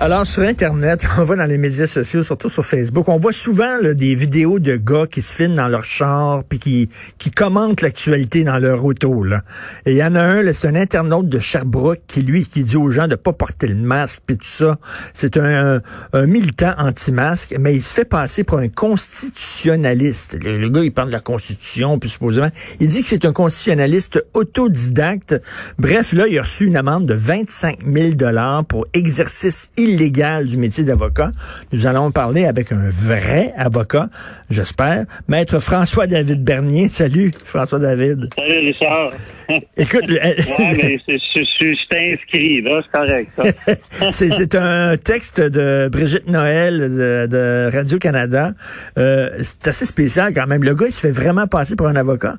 Alors, sur Internet, on va dans les médias sociaux, surtout sur Facebook, on voit souvent là, des vidéos de gars qui se filment dans leur char puis qui, qui commentent l'actualité dans leur auto. Là. Et il y en a un, c'est un internaute de Sherbrooke qui, lui, qui dit aux gens de pas porter le masque puis tout ça. C'est un, un militant anti-masque, mais il se fait passer pour un constitutionnaliste. Le, le gars, il parle de la Constitution, puis supposément, il dit que c'est un constitutionnaliste autodidacte. Bref, là, il a reçu une amende de 25 000 pour exercice illégal du métier d'avocat. Nous allons parler avec un vrai avocat, j'espère, maître François-David Bernier. Salut, François-David. Salut Richard. Écoute, le- Ouais, mais c'est- je je- là, c'est correct, ça. c'est c'est un texte de Brigitte Noël de, de Radio-Canada. Euh, c'est assez spécial quand même. Le gars, il se fait vraiment passer pour un avocat.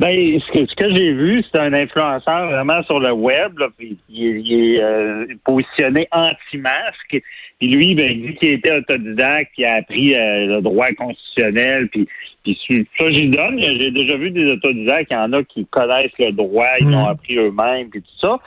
Ben, ce que, ce que j'ai vu, c'est un influenceur vraiment sur le web, là, puis il, est- il est euh, positionné anti-masque. Puis lui, ben, il dit qu'il était autodidacte, qu'il a appris euh, le droit constitutionnel, puis, puis ça, j'y donne. J'ai déjà vu des autodidactes, il y en a qui connaissent le droit, ils l'ont appris eux-mêmes, puis tout ça.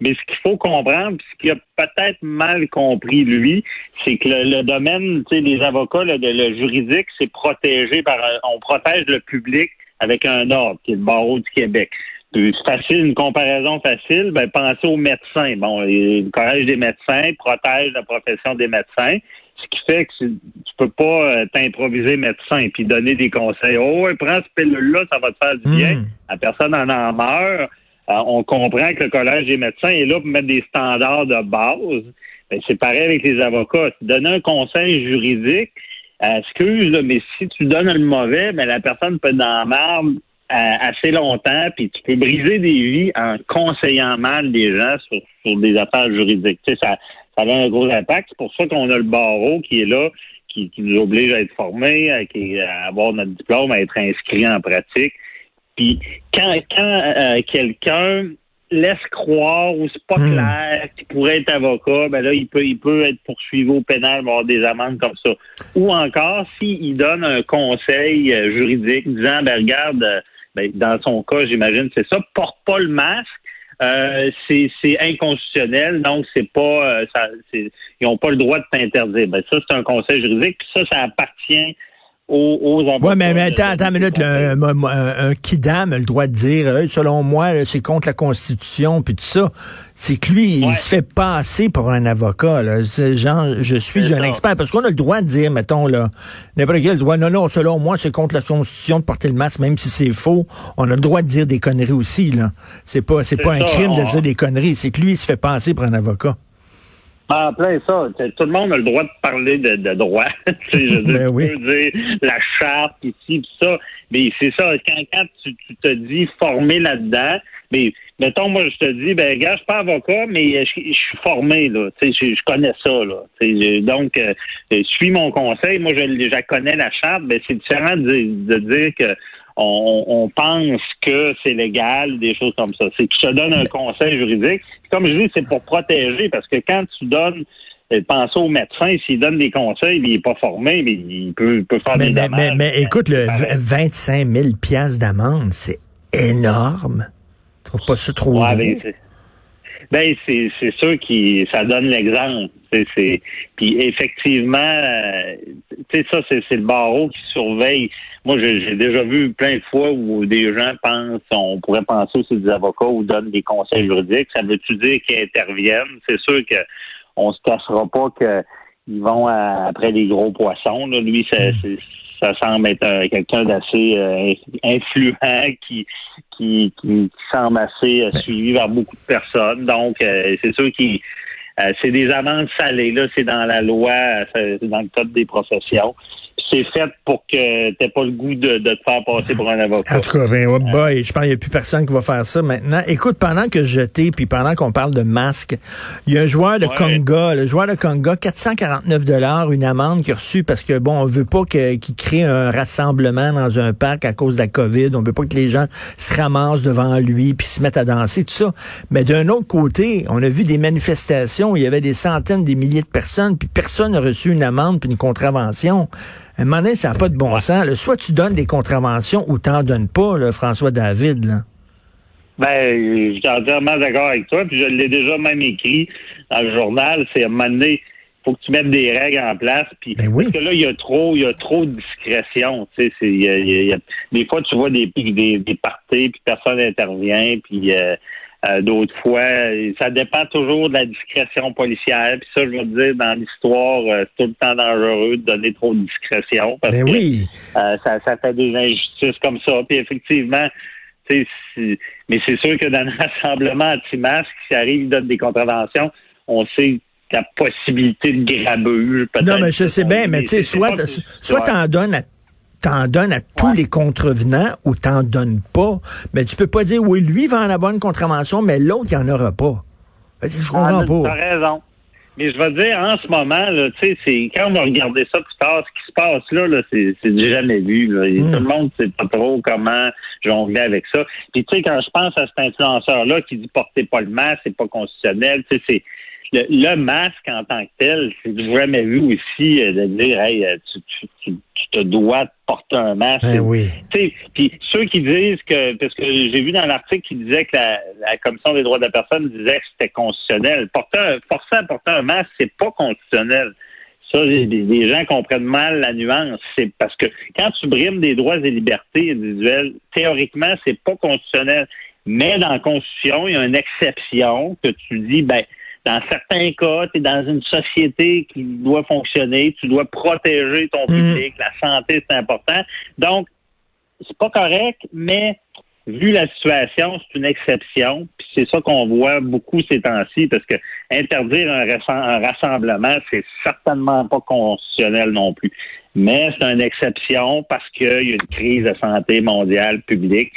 Mais ce qu'il faut comprendre, puis ce qu'il a peut-être mal compris, lui, c'est que le, le domaine tu sais, des avocats, là, de, le juridique, c'est protégé par... un- On protège le public avec un ordre, qui est le barreau du Québec. Puis, facile, une comparaison facile, ben, pensez aux médecins. Bon, le Collège des médecins protège la profession des médecins, ce qui fait que tu peux pas euh, t'improviser médecin puis donner des conseils. Oh, prends cette pilule-là, ça va te faire du bien. Mm. La personne en en meurt. Euh, on comprend que le Collège des médecins est là pour mettre des standards de base. Ben, c'est pareil avec les avocats. Tu donnes un conseil juridique, excuse, là, mais si tu donnes le mauvais, ben, la personne peut être dans la marde euh, assez longtemps, puis tu peux briser des vies en conseillant mal des gens sur, sur des affaires juridiques. Tu sais, ça, ça a un gros impact. C'est pour ça qu'on a le barreau qui est là, qui, qui nous oblige à être formés, à, à avoir notre diplôme, à être inscrit en pratique. Puis quand, quand euh, quelqu'un laisse croire ou c'est pas Hmm. clair qu'il pourrait être avocat, ben là, il peut, il peut être poursuivi au pénal, avoir des amendes comme ça. Ou encore, s'il donne un conseil euh, juridique disant, ben regarde, euh, ben, dans son cas, j'imagine, c'est ça, porte pas le masque. Euh, c'est c'est inconstitutionnel, donc c'est pas euh, ça, ils n'ont pas le droit de t'interdire. Ben ça, c'est un conseil juridique, puis ça, ça appartient aux. Ouais, mais, attends, attends une minute. un, un, un- un kidam a le droit de dire, euh, selon moi, c'est contre la Constitution, puis tout ça. C'est que lui, il se fait passer pour un avocat. Là. Genre, je suis un ça. expert. Parce qu'on a le droit de dire, mettons, là, n'importe quel droit. Non, non, selon moi, c'est contre la Constitution de porter le masque, même si c'est faux. On a le droit de dire des conneries aussi. là. C'est pas, c'est pas un crime de dire des conneries. C'est que lui, il se fait passer pour un avocat. En plein ça. Tout le monde a le droit de parler de, de droit. Tu sais, je veux dire, Ben oui. peux dire la charte, ici, pis ça. Mais c'est ça, quand, quand tu, tu te dis formé là-dedans, mais mettons, moi, je te dis, ben, gars, je suis pas avocat, mais je, je suis formé, là. Tu sais, je, je connais ça, là. Tu sais, donc, euh, suis mon conseil. Moi, je, connais, la charte. Ben, c'est différent de, de dire que on, on pense que c'est légal, des choses comme ça. C'est que je te donne un conseil juridique. Comme je dis, c'est pour protéger, parce que quand tu donnes, euh, pense au médecin, s'il donne des conseils, il n'est pas formé, mais il peut, il peut faire Mais, des mais, dommages. mais, mais écoute, le Pareil. v- 25 000 piastres d'amende, c'est énorme. Tu trouves pas ça trop Ouais? Ben, c'est- c'est sûr qui ça donne l'exemple. C'est puis effectivement, euh, tu sais ça c'est c'est le barreau qui surveille. Moi j'ai j'ai déjà vu plein de fois où des gens pensent, on pourrait penser aussi des avocats ou donnent des conseils juridiques. Ça veut-tu dire qu'ils interviennent? C'est sûr que on se cassera pas que ils vont à- après les gros poissons. Là. Lui, c'est- ça semble être euh, quelqu'un d'assez euh, influent qui, qui, qui, semble assez euh, suivi par beaucoup de personnes. Donc, euh, c'est sûr qu'il Euh, c'est des amendes salées, là, c'est dans la loi, c'est dans le code des professions c'est fait pour que t'aies pas le goût de, te faire passer pour un avocat. En tout cas, ben, oh boy, je pense qu'il n'y a plus personne qui va faire ça maintenant. Écoute, pendant que je t'ai, puis pendant qu'on parle de masque, il y a un joueur de Conga, le joueur de Conga, 449 dollars, une amende qu'il a reçue parce que, bon, on veut pas qu'il crée un rassemblement dans un parc à cause de la COVID. On veut pas que les gens se ramassent devant lui puis se mettent à danser, tout ça. Mais d'un autre côté, on a vu des manifestations où il y avait des centaines, des milliers de personnes, puis personne n'a reçu une amende puis une contravention un moment donné, ça n'a pas de bon sens. Soit tu donnes des contraventions ou t'en donnes pas, François David. Là. Ben, je suis entièrement d'accord avec toi, puis je l'ai déjà même écrit dans le journal. C'est à un moment donné, faut que tu mettes des règles en place. Puis ben parce que là, il y a trop, il y a trop de discrétion. Tu sais, des fois, tu vois des des, des parties, puis personne n'intervient, puis euh, euh, d'autres fois, ça dépend toujours de la discrétion policière. Puis ça, je veux dire, dans l'histoire, euh, c'est tout le temps dangereux de donner trop de discrétion parce ben que oui. Euh, ça, ça fait des injustices comme ça. Puis effectivement, mais c'est sûr que dans un rassemblement anti-masque, si arrive, il donne des contraventions, on sait la possibilité de grabuge. Non, mais je sais bien, mais tu sais, soit, soit t'en donnes à t'en donnes à tous les contrevenants ou t'en donnes pas. Mais tu peux pas dire, oui, lui va en avoir une contravention, mais l'autre, il en aura pas. Je comprends ah, pas. T'as raison. Mais je vais dire, en ce moment, là, tu sais, c'est quand on va regarder ça plus tard, ce qui se passe là, là c'est, c'est jamais vu. Là. Hmm. Tout le monde sait pas trop comment jongler avec ça. Puis tu sais, quand je pense à cet influenceur-là qui dit portez pas le masque, c'est pas constitutionnel, tu sais, c'est le, masque en tant que tel, c'est jamais vu aussi euh, de dire hey, euh, tu, tu, tu, te dois porter un masque. Ben oui. Puis ceux qui disent que parce que j'ai vu dans l'article qui disait que la, la, Commission des droits de la personne disait que c'était constitutionnel. Porter forcer à porter un masque, c'est pas constitutionnel. Ça, les, gens comprennent mal la nuance. C'est parce que quand tu brimes des droits et libertés individuelles, théoriquement, c'est pas constitutionnel. Mais dans la Constitution, il y a une exception que tu dis, ben, dans certains cas, tu es dans une société qui doit fonctionner, tu dois protéger ton mhm. public, la santé, c'est important. Donc, c'est pas correct, mais vu la situation, c'est une exception. Puis c'est ça qu'on voit beaucoup ces temps-ci, parce que interdire un, un rassemblement, c'est certainement pas constitutionnel non plus. Mais c'est une exception parce qu'il y a une crise de santé mondiale publique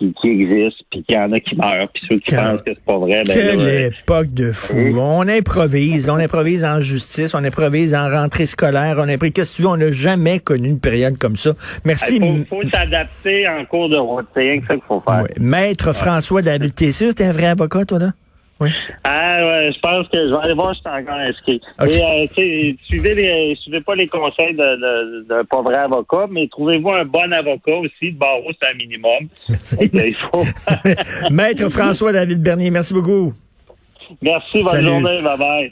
qui, qui existent, puis qu'il y en a qui meurent, puis ceux qui pensent que c'est pas vrai. Ben Quelle époque de fou. On improvise, on improvise en justice, on improvise en rentrée scolaire, on improvise. Qu'est-ce que tu veux, on n'a jamais connu une période comme ça. Merci. Il faut, s'adapter en cours de route, c'est rien que ça qu'il faut faire. Maître François David, t'es sûr t'es un vrai avocat, toi, là? Oui. Ah ouais, je pense que je vais aller voir si je suis encore inscrit. Et, euh, suivez les, suivez pas les conseils d'un de, de, pas vrai avocat, mais trouvez-vous un bon avocat aussi. Le barreau, c'est un minimum. il faut... Maître François David Bernier, merci beaucoup. Merci, bonne journée, bye bye.